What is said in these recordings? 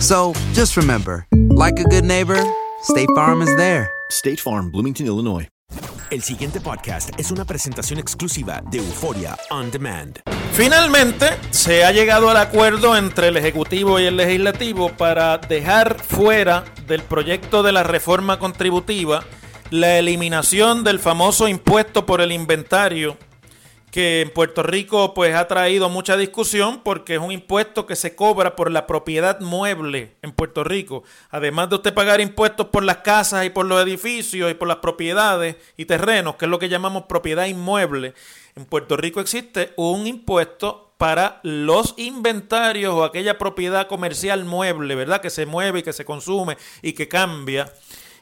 So just remember, like a good neighbor, State Farm is there. State Farm, Bloomington, Illinois. El siguiente podcast es una presentación exclusiva de Euforia On Demand. Finalmente, se ha llegado al acuerdo entre el Ejecutivo y el Legislativo para dejar fuera del proyecto de la reforma contributiva la eliminación del famoso impuesto por el inventario que en Puerto Rico pues ha traído mucha discusión porque es un impuesto que se cobra por la propiedad mueble en Puerto Rico. Además de usted pagar impuestos por las casas y por los edificios y por las propiedades y terrenos, que es lo que llamamos propiedad inmueble, en Puerto Rico existe un impuesto para los inventarios o aquella propiedad comercial mueble, ¿verdad? Que se mueve y que se consume y que cambia.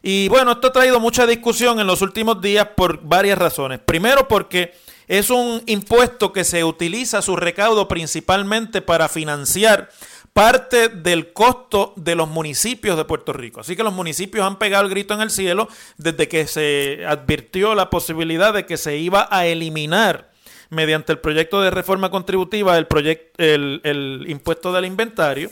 Y bueno, esto ha traído mucha discusión en los últimos días por varias razones. Primero porque es un impuesto que se utiliza su recaudo principalmente para financiar parte del costo de los municipios de Puerto Rico. Así que los municipios han pegado el grito en el cielo desde que se advirtió la posibilidad de que se iba a eliminar mediante el proyecto de reforma contributiva el, el, el impuesto del inventario.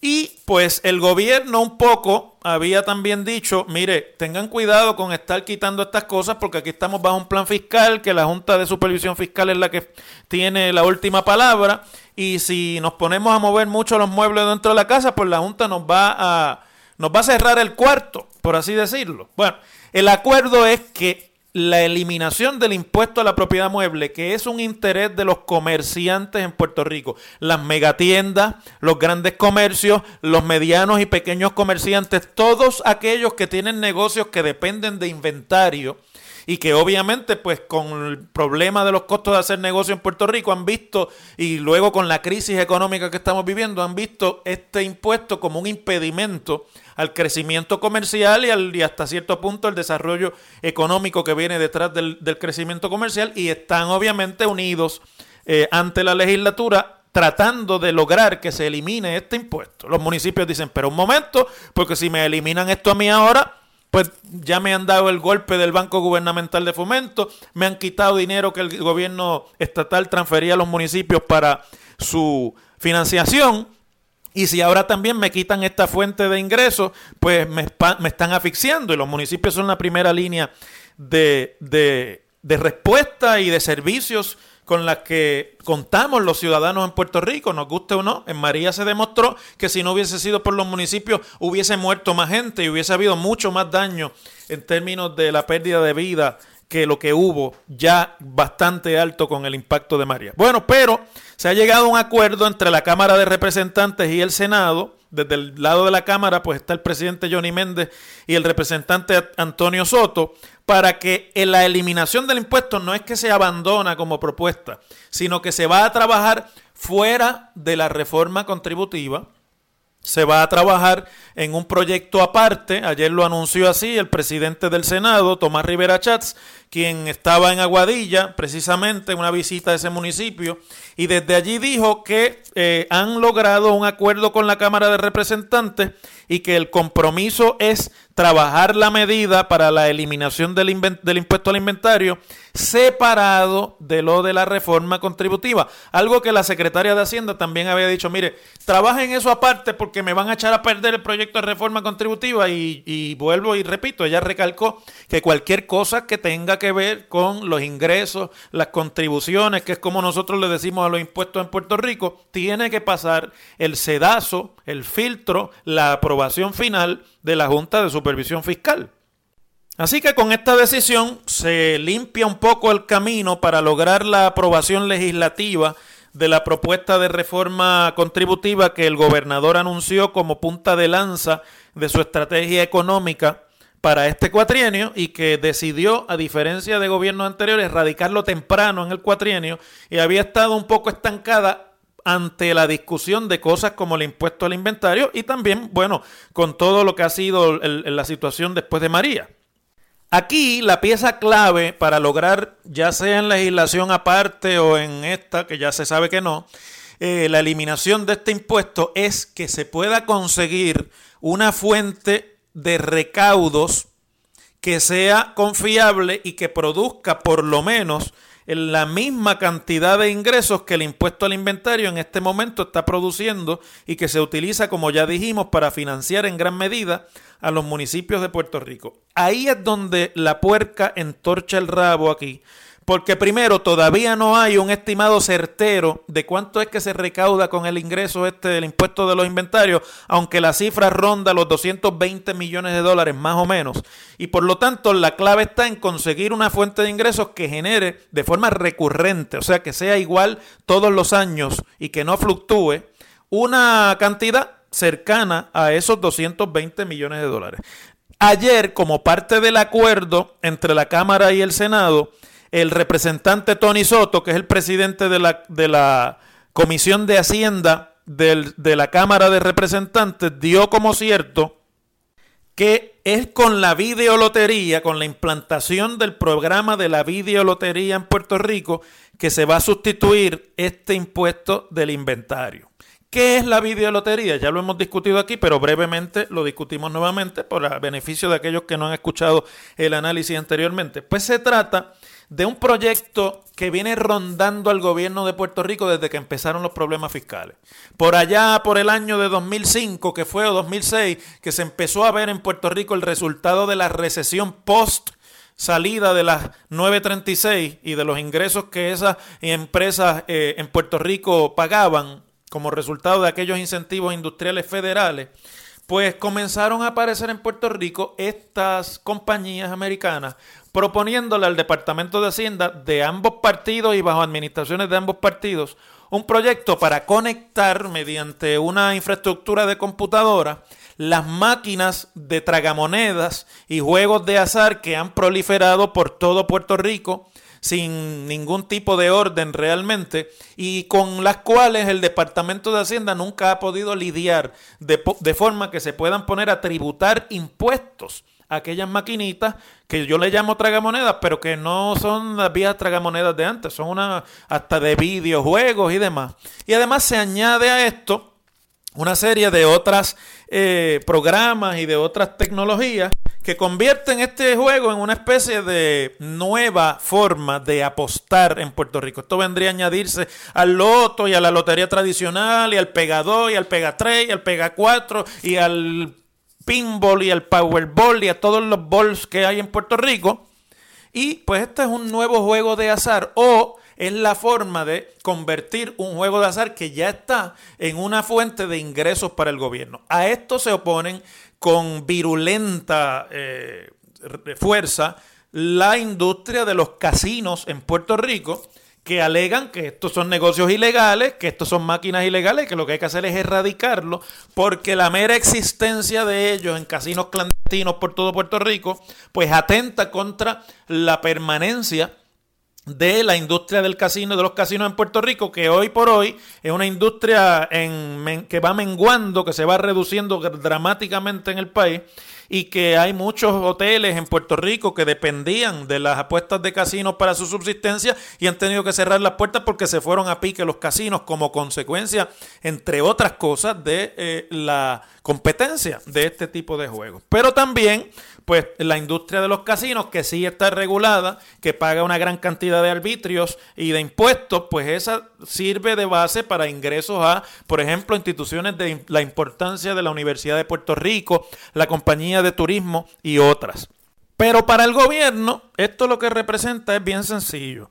Y pues el gobierno un poco había también dicho, mire, tengan cuidado con estar quitando estas cosas porque aquí estamos bajo un plan fiscal, que la Junta de Supervisión Fiscal es la que tiene la última palabra y si nos ponemos a mover mucho los muebles dentro de la casa, pues la Junta nos va a nos va a cerrar el cuarto, por así decirlo. Bueno, el acuerdo es que la eliminación del impuesto a la propiedad mueble, que es un interés de los comerciantes en Puerto Rico, las megatiendas, los grandes comercios, los medianos y pequeños comerciantes, todos aquellos que tienen negocios que dependen de inventario y que obviamente pues con el problema de los costos de hacer negocio en Puerto Rico han visto y luego con la crisis económica que estamos viviendo han visto este impuesto como un impedimento al crecimiento comercial y, al, y hasta cierto punto al desarrollo económico que viene detrás del, crecimiento comercial y están obviamente unidos eh, ante la legislatura tratando de lograr que se elimine este impuesto. Los municipios dicen, pero un momento, porque si me eliminan esto a mí ahora, pues ya me han dado el golpe del Banco Gubernamental de Fomento, me han quitado dinero que el gobierno estatal transfería a los municipios para su financiación. Y si ahora también me quitan esta fuente de ingresos, pues me, están asfixiando. Y los municipios son la primera línea de, de, respuesta y de servicios con las que contamos los ciudadanos en Puerto Rico, nos guste o no. En María se demostró que si no hubiese sido por los municipios hubiese muerto más gente y hubiese habido mucho más daño en términos de la pérdida de vida que lo que hubo ya bastante alto con el impacto de María. Bueno, pero se ha llegado a un acuerdo entre la Cámara de Representantes y el Senado desde el lado de la Cámara, pues está el presidente Johnny Méndez y el representante Antonio Soto, para que en la eliminación del impuesto no es que se abandona como propuesta, sino que se va a trabajar fuera de la reforma contributiva se va a trabajar en un proyecto aparte. Ayer lo anunció así el presidente del Senado, Tomás Rivera Chats, quien estaba en Aguadilla, precisamente en una visita a ese municipio, y desde allí dijo que eh, han logrado un acuerdo con la Cámara de Representantes y que el compromiso es trabajar la medida para la eliminación del, del, impuesto al inventario separado de lo de la reforma contributiva. Algo que la secretaria de Hacienda también había dicho, mire, trabajen eso aparte porque me van a echar a perder el proyecto de reforma contributiva y, vuelvo y repito, ella recalcó que cualquier cosa que tenga que ver con los ingresos, las contribuciones, que es como nosotros le decimos a los impuestos en Puerto Rico, tiene que pasar el sedazo, el filtro, la aprobación final de la Junta de Supervisión Fiscal. Así que con esta decisión se limpia un poco el camino para lograr la aprobación legislativa de la propuesta de reforma contributiva que el gobernador anunció como punta de lanza de su estrategia económica para este cuatrienio y que decidió, a diferencia de gobiernos anteriores, radicarlo temprano en el cuatrienio y había estado un poco estancada ante la discusión de cosas como el impuesto al inventario y también, bueno, con todo lo que ha sido la situación después de María. Aquí la pieza clave para lograr, ya sea en legislación aparte o en esta, que ya se sabe que no, eh, la eliminación de este impuesto es que se pueda conseguir una fuente de recaudos que sea confiable y que produzca por lo menos la misma cantidad de ingresos que el impuesto al inventario en este momento está produciendo y que se utiliza, como ya dijimos, para financiar en gran medida a los municipios de Puerto Rico. Ahí es donde la puerca entorcha el rabo aquí, porque primero todavía no hay un estimado certero de cuánto es que se recauda con el ingreso este del impuesto de los inventarios, aunque la cifra ronda los 220 millones de dólares más o menos. Y por lo tanto la clave está en conseguir una fuente de ingresos que genere de forma recurrente, o sea, que sea igual todos los años y que no fluctúe una cantidad cercana a esos 220 millones de dólares. Ayer, como parte del acuerdo entre la Cámara y el Senado, el representante Tony Soto, que es el presidente de la, de la Comisión de Hacienda de la Cámara de Representantes, dio como cierto que es con la videolotería, con la implantación del programa de la videolotería en Puerto Rico, que se va a sustituir este impuesto del inventario. ¿Qué es la videolotería? Ya lo hemos discutido aquí, pero brevemente lo discutimos nuevamente por beneficio de aquellos que no han escuchado el análisis anteriormente. Pues se trata de un proyecto que viene rondando al gobierno de Puerto Rico desde que empezaron los problemas fiscales. Por allá, por el año de 2005, que fue o 2006, que se empezó a ver en Puerto Rico el resultado de la recesión post salida de las 936 y de los ingresos que esas empresas eh, en Puerto Rico pagaban como resultado de aquellos incentivos industriales federales, pues comenzaron a aparecer en Puerto Rico estas compañías americanas proponiéndole al Departamento de Hacienda de ambos partidos y bajo administraciones de ambos partidos un proyecto para conectar mediante una infraestructura de computadora las máquinas de tragamonedas y juegos de azar que han proliferado por todo Puerto Rico sin ningún tipo de orden realmente y con las cuales el Departamento de Hacienda nunca ha podido lidiar de, de forma que se puedan poner a tributar impuestos aquellas maquinitas que yo le llamo tragamonedas, pero que no son las vías tragamonedas de antes, son una hasta de videojuegos y demás. Y además se añade a esto una serie de otras eh, programas y de otras tecnologías que convierten este juego en una especie de nueva forma de apostar en Puerto Rico. Esto vendría a añadirse al loto y a la lotería tradicional y al pega 2 y al pega 3 y al pega 4 y al pinball y al powerball y a todos los balls que hay en Puerto Rico. Y pues este es un nuevo juego de azar o es la forma de convertir un juego de azar que ya está en una fuente de ingresos para el gobierno. A esto se oponen con virulenta eh, fuerza la industria de los casinos en Puerto Rico que alegan que estos son negocios ilegales, que estos son máquinas ilegales, que lo que hay que hacer es erradicarlo, porque la mera existencia de ellos en casinos clandestinos por todo Puerto Rico, pues atenta contra la permanencia de la industria del casino, de los casinos en Puerto Rico, que hoy por hoy es una industria que va menguando, que se va reduciendo dramáticamente en el país y que hay muchos hoteles en Puerto Rico que dependían de las apuestas de casinos para su subsistencia y han tenido que cerrar las puertas porque se fueron a pique los casinos como consecuencia, entre otras cosas, de eh, la competencia de este tipo de juegos. Pero también pues la industria de los casinos, que sí está regulada, que paga una gran cantidad de arbitrios y de impuestos, pues esa sirve de base para ingresos a, por ejemplo, instituciones de la importancia de la Universidad de Puerto Rico, la Compañía de Turismo y otras. Pero para el gobierno, esto lo que representa es bien sencillo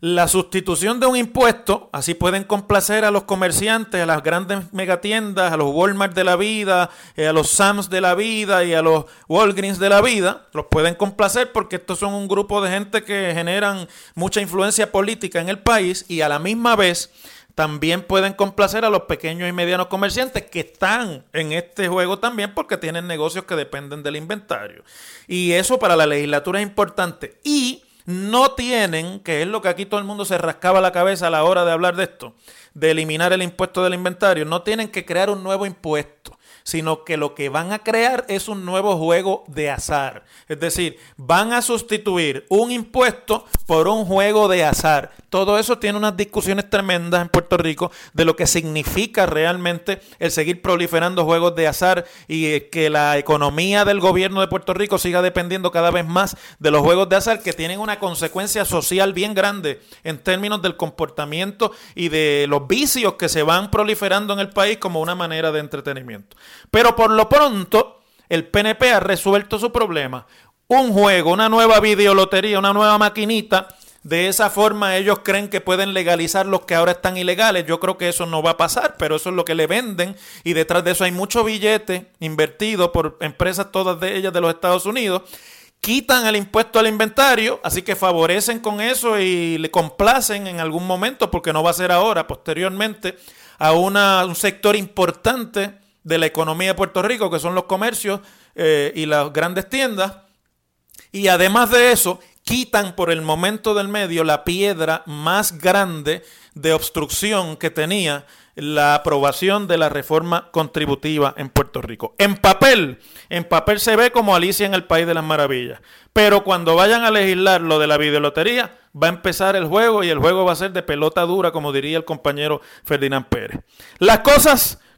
la sustitución de un impuesto, así pueden complacer a los comerciantes, a las grandes megatiendas, a los Walmart de la vida, eh, a los Sams de la vida y a los Walgreens de la vida, los pueden complacer porque estos son un grupo de gente que generan mucha influencia política en el país y a la misma vez también pueden complacer a los pequeños y medianos comerciantes que están en este juego también porque tienen negocios que dependen del inventario. Y eso para la legislatura es importante. Y no tienen, que es lo que aquí todo el mundo se rascaba la cabeza a la hora de hablar de esto, de eliminar el impuesto del inventario, no tienen que crear un nuevo impuesto sino que lo que van a crear es un nuevo juego de azar. Es decir, van a sustituir un impuesto por un juego de azar. Todo eso tiene unas discusiones tremendas en Puerto Rico de lo que significa realmente el seguir proliferando juegos de azar y que la economía del gobierno de Puerto Rico siga dependiendo cada vez más de los juegos de azar que tienen una consecuencia social bien grande en términos del comportamiento y de los vicios que se van proliferando en el país como una manera de entretenimiento. Pero por lo pronto, el PNP ha resuelto su problema. Un juego, una nueva videolotería, una nueva maquinita. De esa forma ellos creen que pueden legalizar los que ahora están ilegales. Yo creo que eso no va a pasar, pero eso es lo que le venden. Y detrás de eso hay mucho billete invertido por empresas, todas de ellas de los Estados Unidos. Quitan el impuesto al inventario, así que favorecen con eso y le complacen en algún momento, porque no va a ser ahora, posteriormente, a una, un sector importante de la economía de Puerto Rico, que son los comercios eh, y las grandes tiendas. Y además de eso, quitan por el momento del medio la piedra más grande de obstrucción que tenía la aprobación de la reforma contributiva en Puerto Rico. En papel, en papel se ve como Alicia en el País de las Maravillas. Pero cuando vayan a legislar lo de la videolotería, va a empezar el juego y el juego va a ser de pelota dura, como diría el compañero Ferdinand Pérez. Las cosas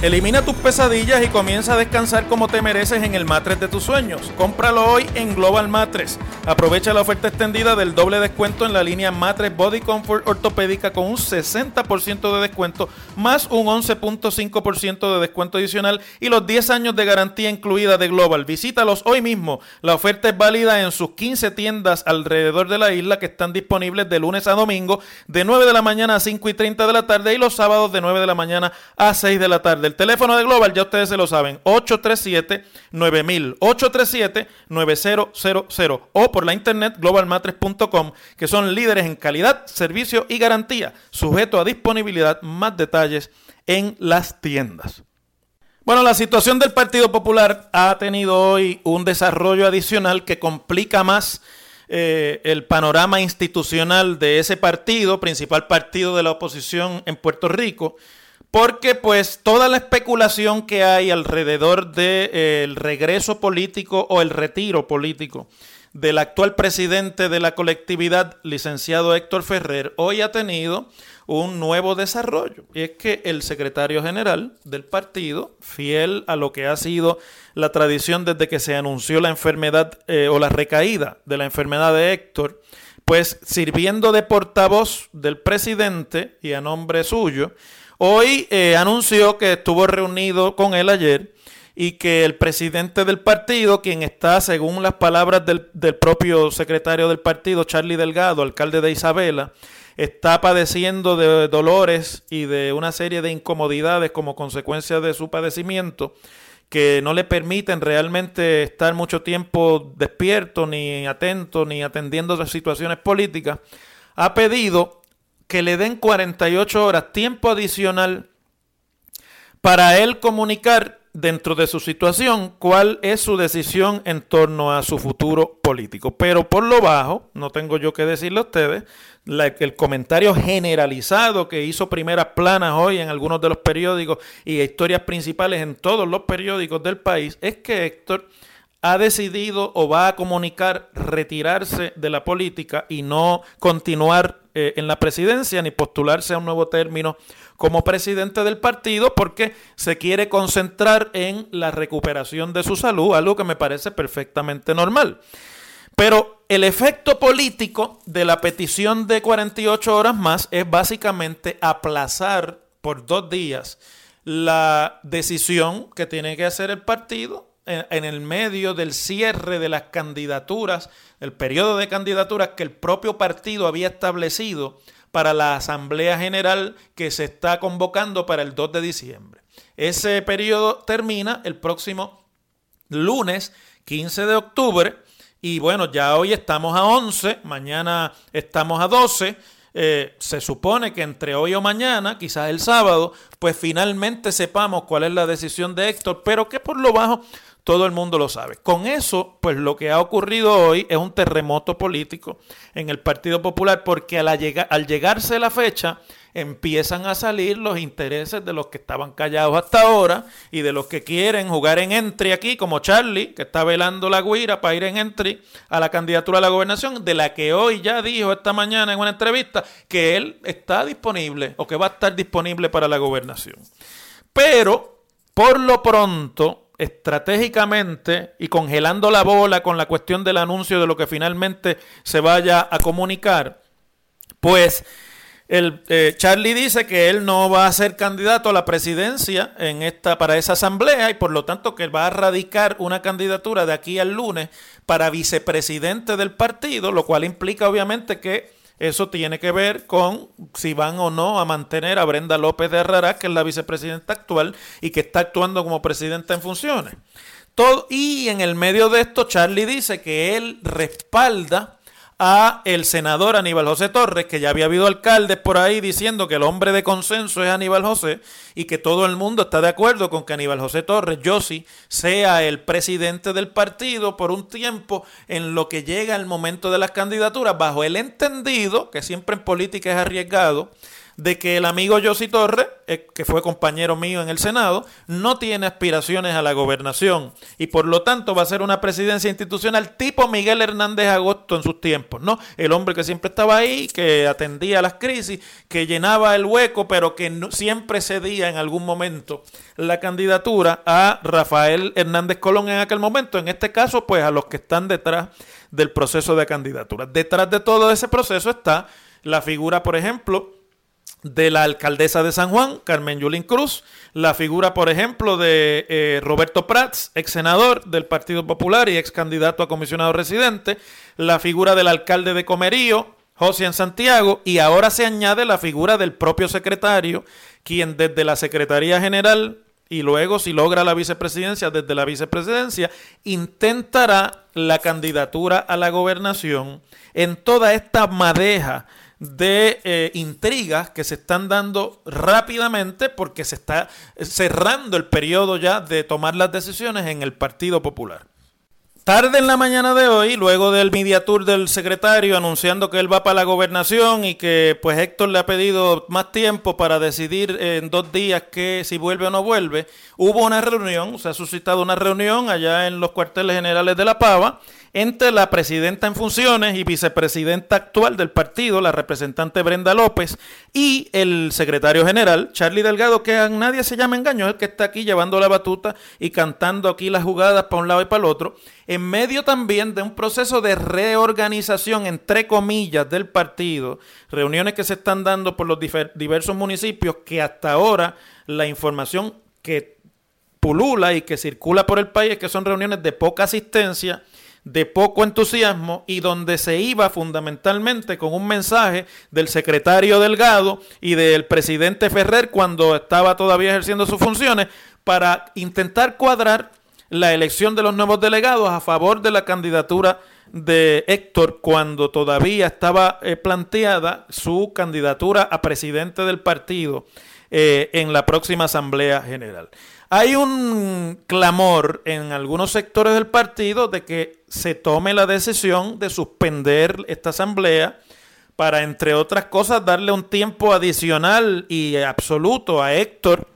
Elimina tus pesadillas y comienza a descansar como te mereces en el matres de tus sueños. Cómpralo hoy en Global Matres. Aprovecha la oferta extendida del doble descuento en la línea Matres Body Comfort Ortopédica con un 60% de descuento más un 11.5% de descuento adicional y los 10 años de garantía incluida de Global. Visítalos hoy mismo. La oferta es válida en sus 15 tiendas alrededor de la isla que están disponibles de lunes a domingo de 9 de la mañana a 5 y 30 de la tarde y los sábados de 9 de la mañana a 6 de la tarde. El teléfono de Global, ya ustedes se lo saben, 837-9000, 837-9000 o por la internet globalmatres.com, que son líderes en calidad, servicio y garantía, sujeto a disponibilidad, más detalles en las tiendas. Bueno, la situación del Partido Popular ha tenido hoy un desarrollo adicional que complica más eh, el panorama institucional de ese partido, principal partido de la oposición en Puerto Rico, porque pues toda la especulación que hay alrededor del de, eh, regreso político o el retiro político del actual presidente de la colectividad, licenciado Héctor Ferrer, hoy ha tenido un nuevo desarrollo. Y es que el secretario general del partido, fiel a lo que ha sido la tradición desde que se anunció la enfermedad eh, o la recaída de la enfermedad de Héctor, pues sirviendo de portavoz del presidente y a nombre suyo, Hoy eh, anunció que estuvo reunido con él ayer y que el presidente del partido, quien está, según las palabras del, del propio secretario del partido, Charlie Delgado, alcalde de Isabela, está padeciendo de dolores y de una serie de incomodidades como consecuencia de su padecimiento que no le permiten realmente estar mucho tiempo despierto, ni atento, ni atendiendo a situaciones políticas, ha pedido que le den 48 horas tiempo adicional para él comunicar dentro de su situación cuál es su decisión en torno a su futuro político. Pero por lo bajo, no tengo yo que decirle a ustedes, el comentario generalizado que hizo primeras planas hoy en algunos de los periódicos y historias principales en todos los periódicos del país es que Héctor ha decidido o va a comunicar retirarse de la política y no continuar eh, en la presidencia ni postularse a un nuevo término como presidente del partido porque se quiere concentrar en la recuperación de su salud, algo que me parece perfectamente normal. Pero el efecto político de la petición de 48 horas más es básicamente aplazar por dos días la decisión que tiene que hacer el partido en, el medio del cierre de las candidaturas, el periodo de candidaturas que el propio partido había establecido para la Asamblea General que se está convocando para el 2 de diciembre. Ese periodo termina el próximo lunes 15 de octubre y bueno, ya hoy estamos a 11, mañana estamos a 12. Eh, se supone que entre hoy o mañana, quizás el sábado, pues finalmente sepamos cuál es la decisión de Héctor, pero que por lo bajo todo el mundo lo sabe. Con eso, pues lo que ha ocurrido hoy es un terremoto político en el Partido Popular, porque al, al llegarse la fecha, empiezan a salir los intereses de los que estaban callados hasta ahora y de los que quieren jugar en entry aquí, como Charlie, que está velando la guira para ir en entry a la candidatura a la gobernación, de la que hoy ya dijo esta mañana en una entrevista que él está disponible o que va a estar disponible para la gobernación. Pero, por lo pronto, estratégicamente y congelando la bola con la cuestión del anuncio de lo que finalmente se vaya a comunicar, pues el, eh, Charlie dice que él no va a ser candidato a la presidencia en esta, para esa asamblea y por lo tanto que va a radicar una candidatura de aquí al lunes para vicepresidente del partido, lo cual implica obviamente que eso tiene que ver con si van o no a mantener a Brenda López de Herrera, que es la vicepresidenta actual y que está actuando como presidenta en funciones. Todo, y en el medio de esto, Charlie dice que él respalda a el senador Aníbal José Torres, que ya había habido alcaldes por ahí diciendo que el hombre de consenso es Aníbal José y que todo el mundo está de acuerdo con que Aníbal José Torres, yo sí, sea el presidente del partido por un tiempo en lo que llega el momento de las candidaturas, bajo el entendido, que siempre en política es arriesgado, de que el amigo Josi Torres, eh, que fue compañero mío en el Senado, no tiene aspiraciones a la gobernación y por lo tanto va a ser una presidencia institucional tipo Miguel Hernández Agosto en sus tiempos, ¿no? El hombre que siempre estaba ahí, que atendía las crisis, que llenaba el hueco, pero que siempre cedía en algún momento la candidatura a Rafael Hernández Colón en aquel momento, en este caso, pues a los que están detrás del proceso de candidatura. Detrás de todo ese proceso está la figura, por ejemplo, de la alcaldesa de San Juan, Carmen Yulín Cruz, la figura, por ejemplo, de eh, Roberto Prats, ex senador del Partido Popular y ex candidato a comisionado residente, la figura del alcalde de Comerío, José Santiago, y ahora se añade la figura del propio secretario, quien desde la Secretaría General y luego, si logra la vicepresidencia, desde la vicepresidencia, intentará la candidatura a la gobernación en toda esta madeja de eh, intrigas que se están dando rápidamente porque se está cerrando el periodo ya de tomar las decisiones en el Partido Popular. Tarde en la mañana de hoy, luego del media tour del secretario anunciando que él va para la gobernación y que pues Héctor le ha pedido más tiempo para decidir en dos días que si vuelve o no vuelve, hubo una reunión, se ha suscitado una reunión allá en los cuarteles generales de La Pava entre la presidenta en funciones y vicepresidenta actual del partido, la representante Brenda López, y el secretario general, Charlie Delgado, que a nadie se llama engaño, es el que está aquí llevando la batuta y cantando aquí las jugadas para un lado y para el otro, en medio también de un proceso de reorganización, entre comillas, del partido, reuniones que se están dando por los diversos municipios que hasta ahora la información que pulula y que circula por el país es que son reuniones de poca asistencia, de poco entusiasmo y donde se iba fundamentalmente con un mensaje del secretario Delgado y del presidente Ferrer cuando estaba todavía ejerciendo sus funciones para intentar cuadrar la elección de los nuevos delegados a favor de la candidatura de Héctor cuando todavía estaba eh, planteada su candidatura a presidente del partido eh, en la próxima Asamblea General. Hay un clamor en algunos sectores del partido de que se tome la decisión de suspender esta asamblea para, entre otras cosas, darle un tiempo adicional y absoluto a Héctor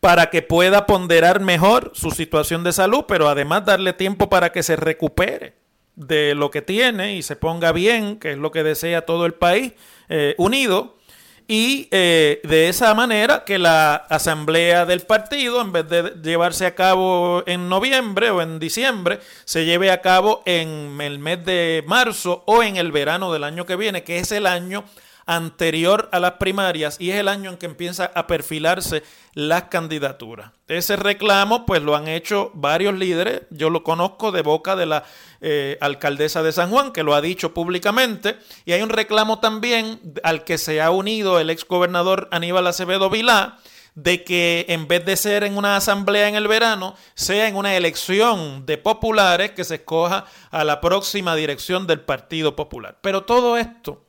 para que pueda ponderar mejor su situación de salud, pero además darle tiempo para que se recupere de lo que tiene y se ponga bien, que es lo que desea todo el país eh, unido y eh, de esa manera que la asamblea del partido, en vez de llevarse a cabo en noviembre o en diciembre, se lleve a cabo en el mes de marzo o en el verano del año que viene, que es el año anterior a las primarias y es el año en que empieza a perfilarse las candidaturas. Ese reclamo pues lo han hecho varios líderes, yo lo conozco de boca de la eh, alcaldesa de San Juan que lo ha dicho públicamente y hay un reclamo también al que se ha unido el ex gobernador Aníbal Acevedo Vilá de que en vez de ser en una asamblea en el verano, sea en una elección de populares que se escoja a la próxima dirección del Partido Popular. Pero todo esto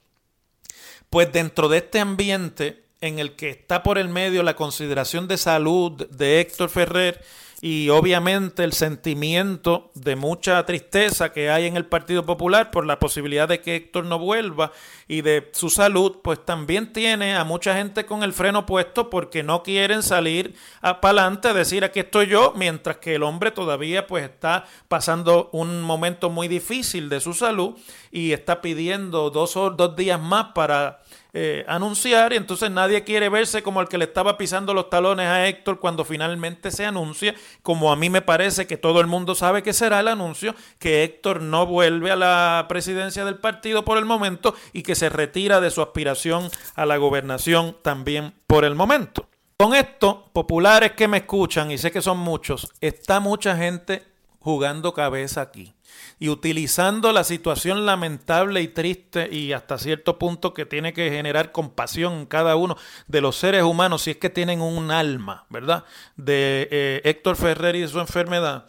pues dentro de este ambiente en el que está por el medio la consideración de salud de Héctor Ferrer y obviamente el sentimiento de mucha tristeza que hay en el Partido Popular por la posibilidad de que Héctor no vuelva y de su salud, pues también tiene a mucha gente con el freno puesto porque no quieren salir para adelante a decir aquí estoy yo, mientras que el hombre todavía pues está pasando un momento muy difícil de su salud y está pidiendo dos, dos días más para eh, anunciar y entonces nadie quiere verse como el que le estaba pisando los talones a Héctor cuando finalmente se anuncia, como a mí me parece que todo el mundo sabe que será el anuncio, que Héctor no vuelve a la presidencia del partido por el momento y que se retira de su aspiración a la gobernación también por el momento. Con esto, populares que me escuchan, y sé que son muchos, está mucha gente jugando cabeza aquí y utilizando la situación lamentable y triste y hasta cierto punto que tiene que generar compasión en cada uno de los seres humanos si es que tienen un alma, ¿verdad? De eh, Héctor Ferrer y su enfermedad,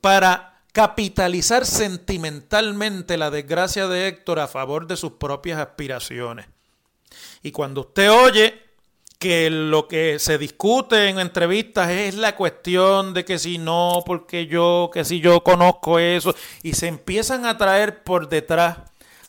para capitalizar sentimentalmente la desgracia de Héctor a favor de sus propias aspiraciones. Y cuando usted oye que lo que se discute en entrevistas es la cuestión de que si no, porque yo, que si yo conozco eso, y se empiezan a traer por detrás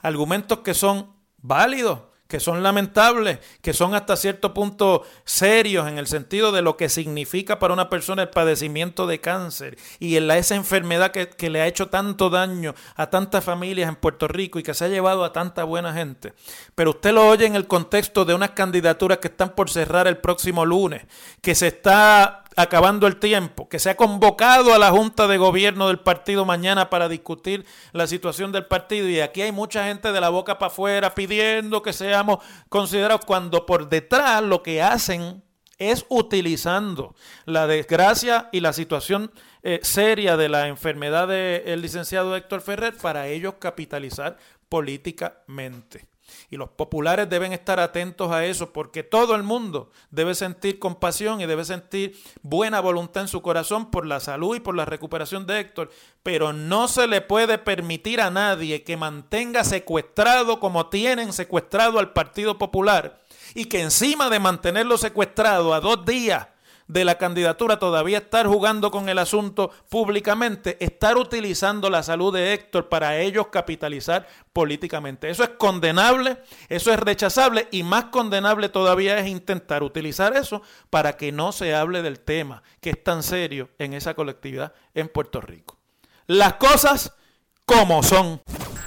argumentos que son válidos, que son lamentables, que son hasta cierto punto serios en el sentido de lo que significa para una persona el padecimiento de cáncer y en la, esa enfermedad que, que, le ha hecho tanto daño a tantas familias en Puerto Rico y que se ha llevado a tanta buena gente. Pero usted lo oye en el contexto de unas candidaturas que están por cerrar el próximo lunes, que se está acabando el tiempo, que se ha convocado a la Junta de Gobierno del partido mañana para discutir la situación del partido y aquí hay mucha gente de la boca para afuera pidiendo que seamos considerados cuando por detrás lo que hacen es utilizando la desgracia y la situación eh, seria de la enfermedad del licenciado Héctor Ferrer para ellos capitalizar políticamente. Y los populares deben estar atentos a eso porque todo el mundo debe sentir compasión y debe sentir buena voluntad en su corazón por la salud y por la recuperación de Héctor. Pero no se le puede permitir a nadie que mantenga secuestrado como tienen secuestrado al Partido Popular y que encima de mantenerlo secuestrado a dos días de la candidatura, todavía estar jugando con el asunto públicamente, estar utilizando la salud de Héctor para ellos capitalizar políticamente. Eso es condenable, eso es rechazable y más condenable todavía es intentar utilizar eso para que no se hable del tema que es tan serio en esa colectividad en Puerto Rico. Las cosas como son.